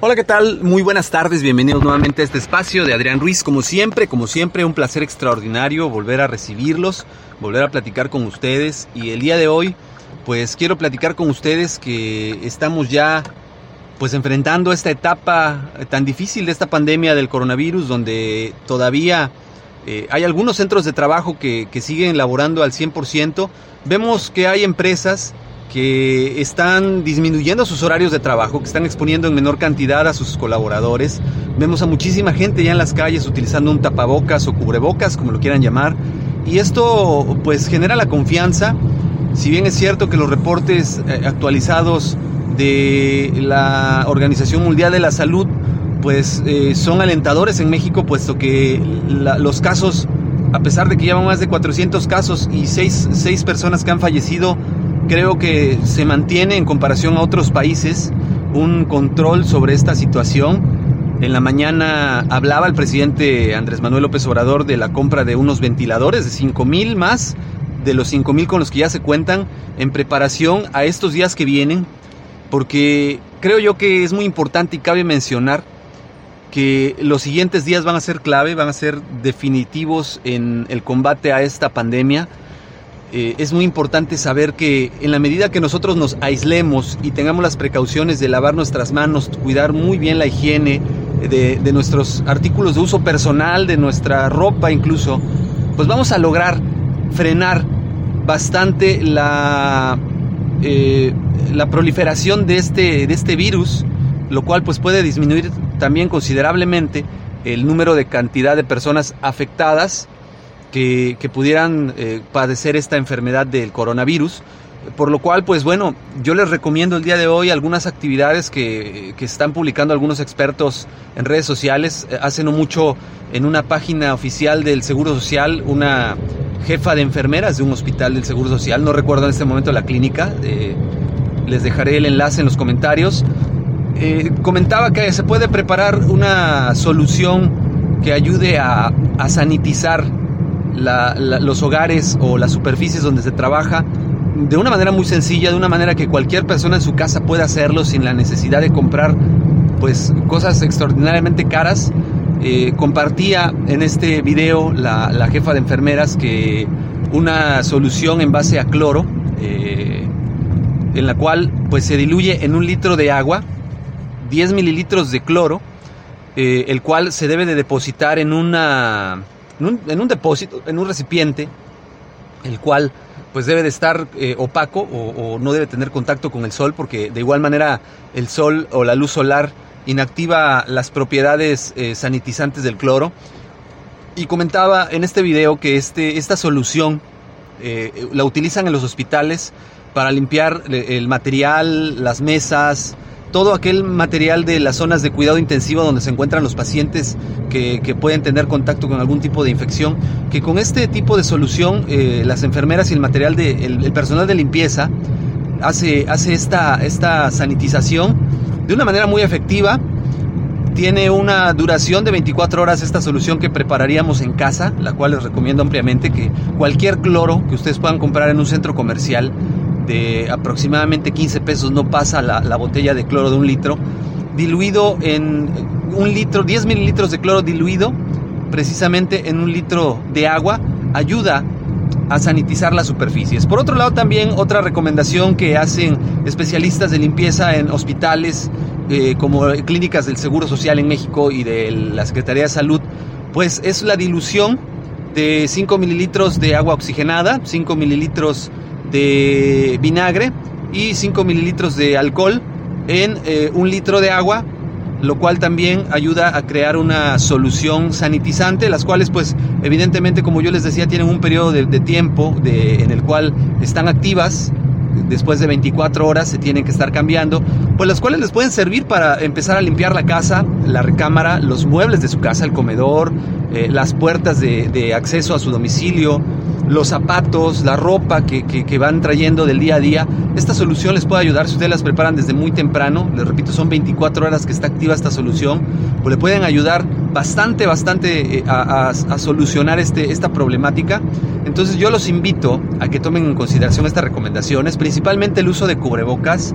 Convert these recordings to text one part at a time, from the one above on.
Hola, ¿qué tal? Muy buenas tardes, bienvenidos nuevamente a este espacio de Adrián Ruiz. Como siempre, como siempre, un placer extraordinario volver a recibirlos, volver a platicar con ustedes. Y el día de hoy, pues quiero platicar con ustedes que estamos ya pues enfrentando esta etapa tan difícil de esta pandemia del coronavirus, donde todavía eh, hay algunos centros de trabajo que, siguen laborando al 100%. Vemos que hay empresas que están disminuyendo sus horarios de trabajo, que están exponiendo en menor cantidad a sus colaboradores. Vemos a muchísima gente ya en las calles utilizando un tapabocas o cubrebocas, como lo quieran llamar. Y esto pues genera la confianza. Si bien es cierto que los reportes eh, actualizados de la Organización Mundial de la Salud pues eh, son alentadores en México, puesto que los casos, a pesar de que llevan más de 400 casos y 6, 6 personas que han fallecido, creo que se mantiene en comparación a otros países un control sobre esta situación. En la mañana hablaba el presidente Andrés Manuel López Obrador de la compra de unos ventiladores de 5 mil más de los 5 mil con los que ya se cuentan en preparación a estos días que vienen, porque creo yo que es muy importante y cabe mencionar que los siguientes días van a ser clave, van a ser definitivos en el combate a esta pandemia eh, es muy importante saber que en la medida que nosotros nos aislemos y tengamos las precauciones de lavar nuestras manos, cuidar muy bien la higiene de, nuestros artículos de uso personal, de nuestra ropa incluso, pues vamos a lograr frenar bastante la, eh, la proliferación de este, de este virus, lo cual pues puede disminuir también considerablemente el número de cantidad de personas afectadas que, pudieran eh, padecer esta enfermedad del coronavirus. Por lo cual, pues bueno, yo les recomiendo el día de hoy algunas actividades que, que están publicando algunos expertos en redes sociales. Eh, hace no mucho en una página oficial del Seguro Social, una jefa de enfermeras de un hospital del Seguro Social, no recuerdo en este momento la clínica, eh, les dejaré el enlace en los comentarios, comentaba que se puede preparar una solución que ayude a, a sanitizar los hogares o las superficies donde se trabaja de una manera muy sencilla, de una manera que cualquier persona en su casa pueda hacerlo sin la necesidad de comprar pues cosas extraordinariamente caras. Eh, compartía en este video la, jefa de enfermeras que una solución en base a cloro, eh, en la cual pues se diluye en un litro de agua 10 mililitros de cloro, eh, el cual se debe de depositar en una en un, depósito, en un recipiente, el cual pues debe de estar eh, opaco o, no debe tener contacto con el sol porque de igual manera el sol o la luz solar inactiva las propiedades eh, sanitizantes del cloro. Y comentaba en este video que este, esta solución eh, la utilizan en los hospitales para limpiar el material, las mesas, todo aquel material de las zonas de cuidado intensivo donde se encuentran los pacientes que, pueden tener contacto con algún tipo de infección, que con este tipo de solución eh, las enfermeras y el material de el, personal de limpieza hace, hace esta, esta sanitización de una manera muy efectiva. Tiene una duración de 24 horas esta solución que prepararíamos en casa, la cual les recomiendo ampliamente que cualquier cloro que ustedes puedan comprar en un centro comercial de aproximadamente 15 pesos no pasa la, la botella de cloro de un litro, diluido en un litro, 10 mililitros de cloro diluido precisamente en un litro de agua, ayuda a sanitizar las superficies. Por otro lado, también otra recomendación que hacen especialistas de limpieza en hospitales eh, como clínicas del Seguro Social en México y de la Secretaría de Salud, pues es la dilución de 5 mililitros de agua oxigenada, 5 mililitros de vinagre y 5 mililitros de alcohol en eh, un litro de agua lo cual también ayuda a crear una solución sanitizante, las cuales pues evidentemente como yo les decía tienen un periodo de, tiempo en el cual están activas, después de 24 horas se tienen que estar cambiando, pues las cuales les pueden servir para empezar a limpiar la casa, la recámara, los muebles de su casa, el comedor, eh, las puertas de acceso a su domicilio, los zapatos, la ropa que, que, van trayendo del día a día. Esta solución les puede ayudar si ustedes las preparan desde muy temprano. Les repito, son 24 horas que está activa esta solución. Pues le pueden ayudar bastante, bastante eh, a, a, solucionar este, esta problemática. Entonces yo los invito a que tomen en consideración estas recomendaciones, principalmente el uso de cubrebocas,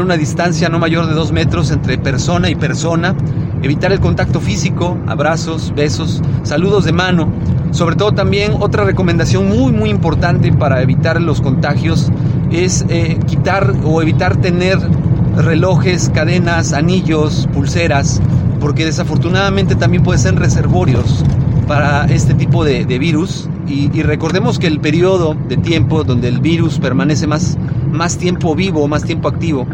Una distancia no mayor de 2 metros entre persona y persona. Evitar el contacto físico, abrazos, besos, saludos de mano. Sobre todo también otra recomendación muy muy importante para evitar los contagios es eh, quitar o evitar tener relojes, cadenas, anillos, pulseras, porque desafortunadamente también pueden ser reservorios para este tipo de, virus. Y, recordemos que el periodo de tiempo donde el virus permanece más, más tiempo vivo, más tiempo activo,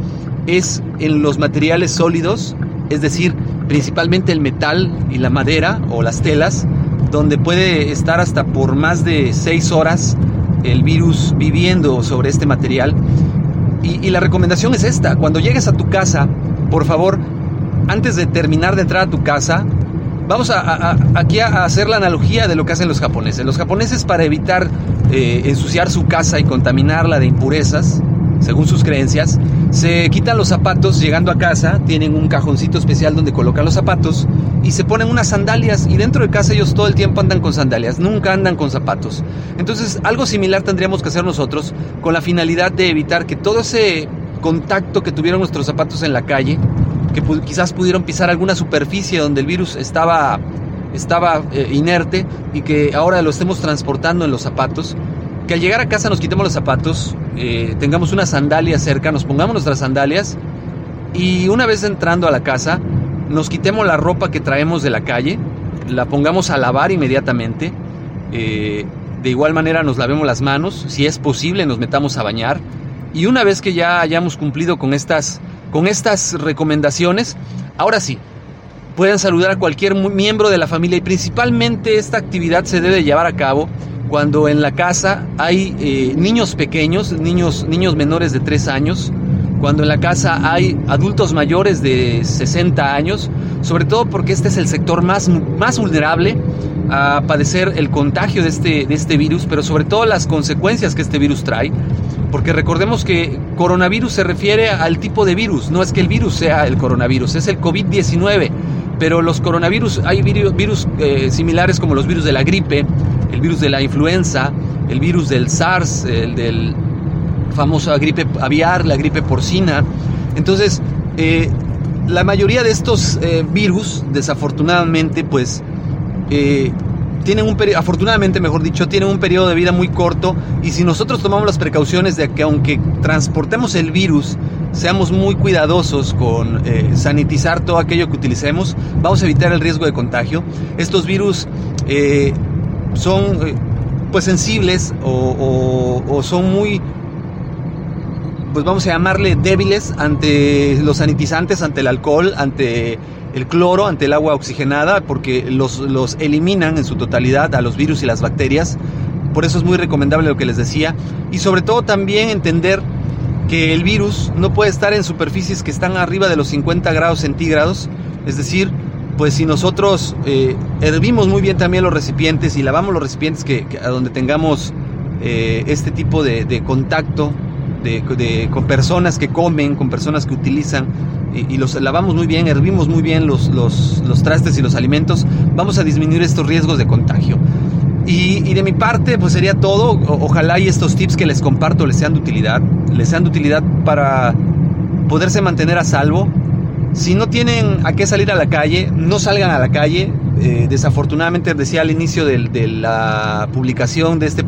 es en los materiales sólidos, es decir, principalmente el metal y la madera o las telas, donde puede estar hasta por más de seis horas el virus viviendo sobre este material. Y, la recomendación es esta, cuando llegues a tu casa, por favor, antes de terminar de entrar a tu casa, vamos a, aquí a hacer la analogía de lo que hacen los japoneses. Los japoneses para evitar eh, ensuciar su casa y contaminarla de impurezas, según sus creencias, se quitan los zapatos llegando a casa, tienen un cajoncito especial donde colocan los zapatos y se ponen unas sandalias y dentro de casa ellos todo el tiempo andan con sandalias, nunca andan con zapatos. Entonces algo similar tendríamos que hacer nosotros con la finalidad de evitar que todo ese contacto que tuvieron nuestros zapatos en la calle, que quizás pudieron pisar alguna superficie donde el virus estaba, estaba eh, inerte y que ahora lo estemos transportando en los zapatos, que al llegar a casa nos quitemos los zapatos, eh, tengamos una sandalia cerca, nos pongamos nuestras sandalias y una vez entrando a la casa, nos quitemos la ropa que traemos de la calle, la pongamos a lavar inmediatamente, eh, de igual manera nos lavemos las manos, si es posible nos metamos a bañar y una vez que ya hayamos cumplido con estas, con estas recomendaciones, ahora sí, pueden saludar a cualquier miembro de la familia. Y principalmente esta actividad se debe llevar a cabo cuando en la casa hay eh, niños pequeños, niños, niños menores de 3 años, cuando en la casa hay adultos mayores de 60 años, sobre todo porque este es el sector más, más vulnerable a padecer el contagio de este, de este virus, pero sobre todo las consecuencias que este virus trae, porque recordemos que coronavirus se refiere al tipo de virus, no es que el virus sea el coronavirus, es el COVID-19, pero los coronavirus, hay virus, eh, similares como los virus de la gripe, el virus de la influenza, el virus del SARS, el del famosa gripe aviar, la gripe porcina. Entonces, eh, la mayoría de estos eh, virus, desafortunadamente, pues eh, tienen un afortunadamente, mejor dicho, tienen un periodo de vida muy corto y si nosotros tomamos las precauciones de que aunque transportemos el virus, seamos muy cuidadosos con sanitizar todo aquello que utilicemos, vamos a evitar el riesgo de contagio. Estos virus son pues sensibles o son muy pues vamos a llamarle débiles ante los sanitizantes, ante el alcohol, ante el cloro, ante el agua oxigenada, porque los, los eliminan en su totalidad a los virus y las bacterias. Por eso es muy recomendable lo que les decía. Y sobre todo también entender que el virus no puede estar en superficies que están arriba de los 50 grados centígrados. Es decir, pues si nosotros eh, hervimos muy bien también los recipientes y lavamos los recipientes que, a donde tengamos eh, este tipo de, contacto de, con personas que comen, con personas que utilizan y, los lavamos muy bien, hervimos muy bien los, los, los, trastes y los alimentos, vamos a disminuir estos riesgos de contagio. Y, y de mi parte, pues sería todo. ojalá y estos tips que les comparto les sean de utilidad, les sean de utilidad para poderse mantener a salvo. Si no tienen a qué salir a la calle, no salgan a la calle. Eh, desafortunadamente decía al inicio de, de la publicación de este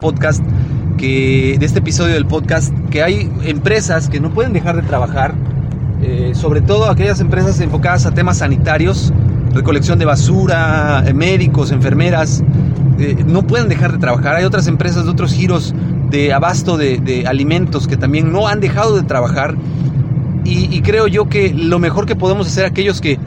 podcast que de este episodio del podcast que hay empresas que no pueden dejar de trabajar eh, sobre todo aquellas empresas enfocadas a temas sanitarios recolección de basura eh, médicos enfermeras eh, no pueden dejar de trabajar. Hay otras empresas de otros giros de abasto de, alimentos que también no han dejado de trabajar. Y, y, creo yo que lo mejor que podemos hacer aquellos que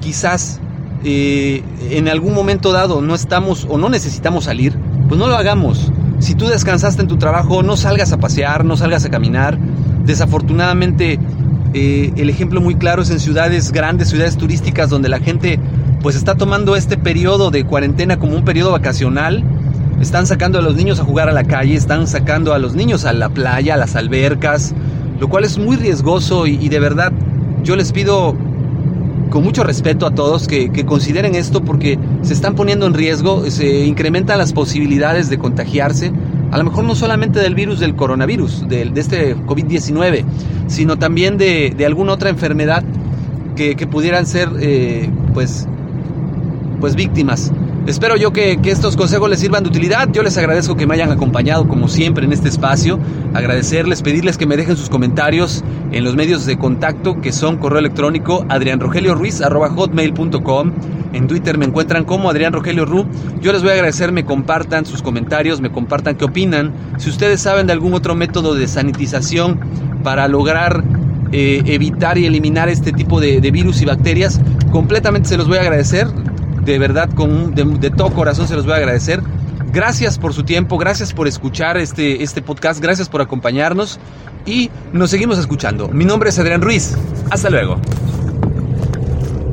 quizás en algún momento dado no estamos o no necesitamos salir pues no lo hagamos si tú descansaste en tu trabajo, no salgas a pasear, no salgas a caminar. Desafortunadamente, eh, el ejemplo muy claro es en ciudades grandes, ciudades turísticas, donde la gente pues está tomando este periodo de cuarentena como un periodo vacacional. Están sacando a los niños a jugar a la calle, están sacando a los niños a la playa, a las albercas, lo cual es muy riesgoso y de verdad yo les pido con mucho respeto a todos que, consideren esto porque se están poniendo en riesgo, se incrementan las posibilidades de contagiarse, a lo mejor no solamente del virus del coronavirus, de, este COVID-19, sino también de, alguna otra enfermedad que, pudieran ser eh, pues, pues víctimas. Espero yo que, estos consejos les sirvan de utilidad. Yo les agradezco que me hayan acompañado como siempre en este espacio. Agradecerles, pedirles que me dejen sus comentarios en los medios de contacto que son correo electrónico adrianrogelioruiz.com. En Twitter me encuentran como Adrián Rogelio Ru. Yo les voy a agradecer, me compartan sus comentarios, me compartan qué opinan. Si ustedes saben de algún otro método de sanitización para lograr eh, evitar y eliminar este tipo de virus y bacterias, completamente se los voy a agradecer de verdad con de, todo corazón se los voy a agradecer. Gracias por su tiempo, gracias por escuchar este, este podcast, gracias por acompañarnos y nos seguimos escuchando. Mi nombre es Adrián Ruiz. Hasta luego.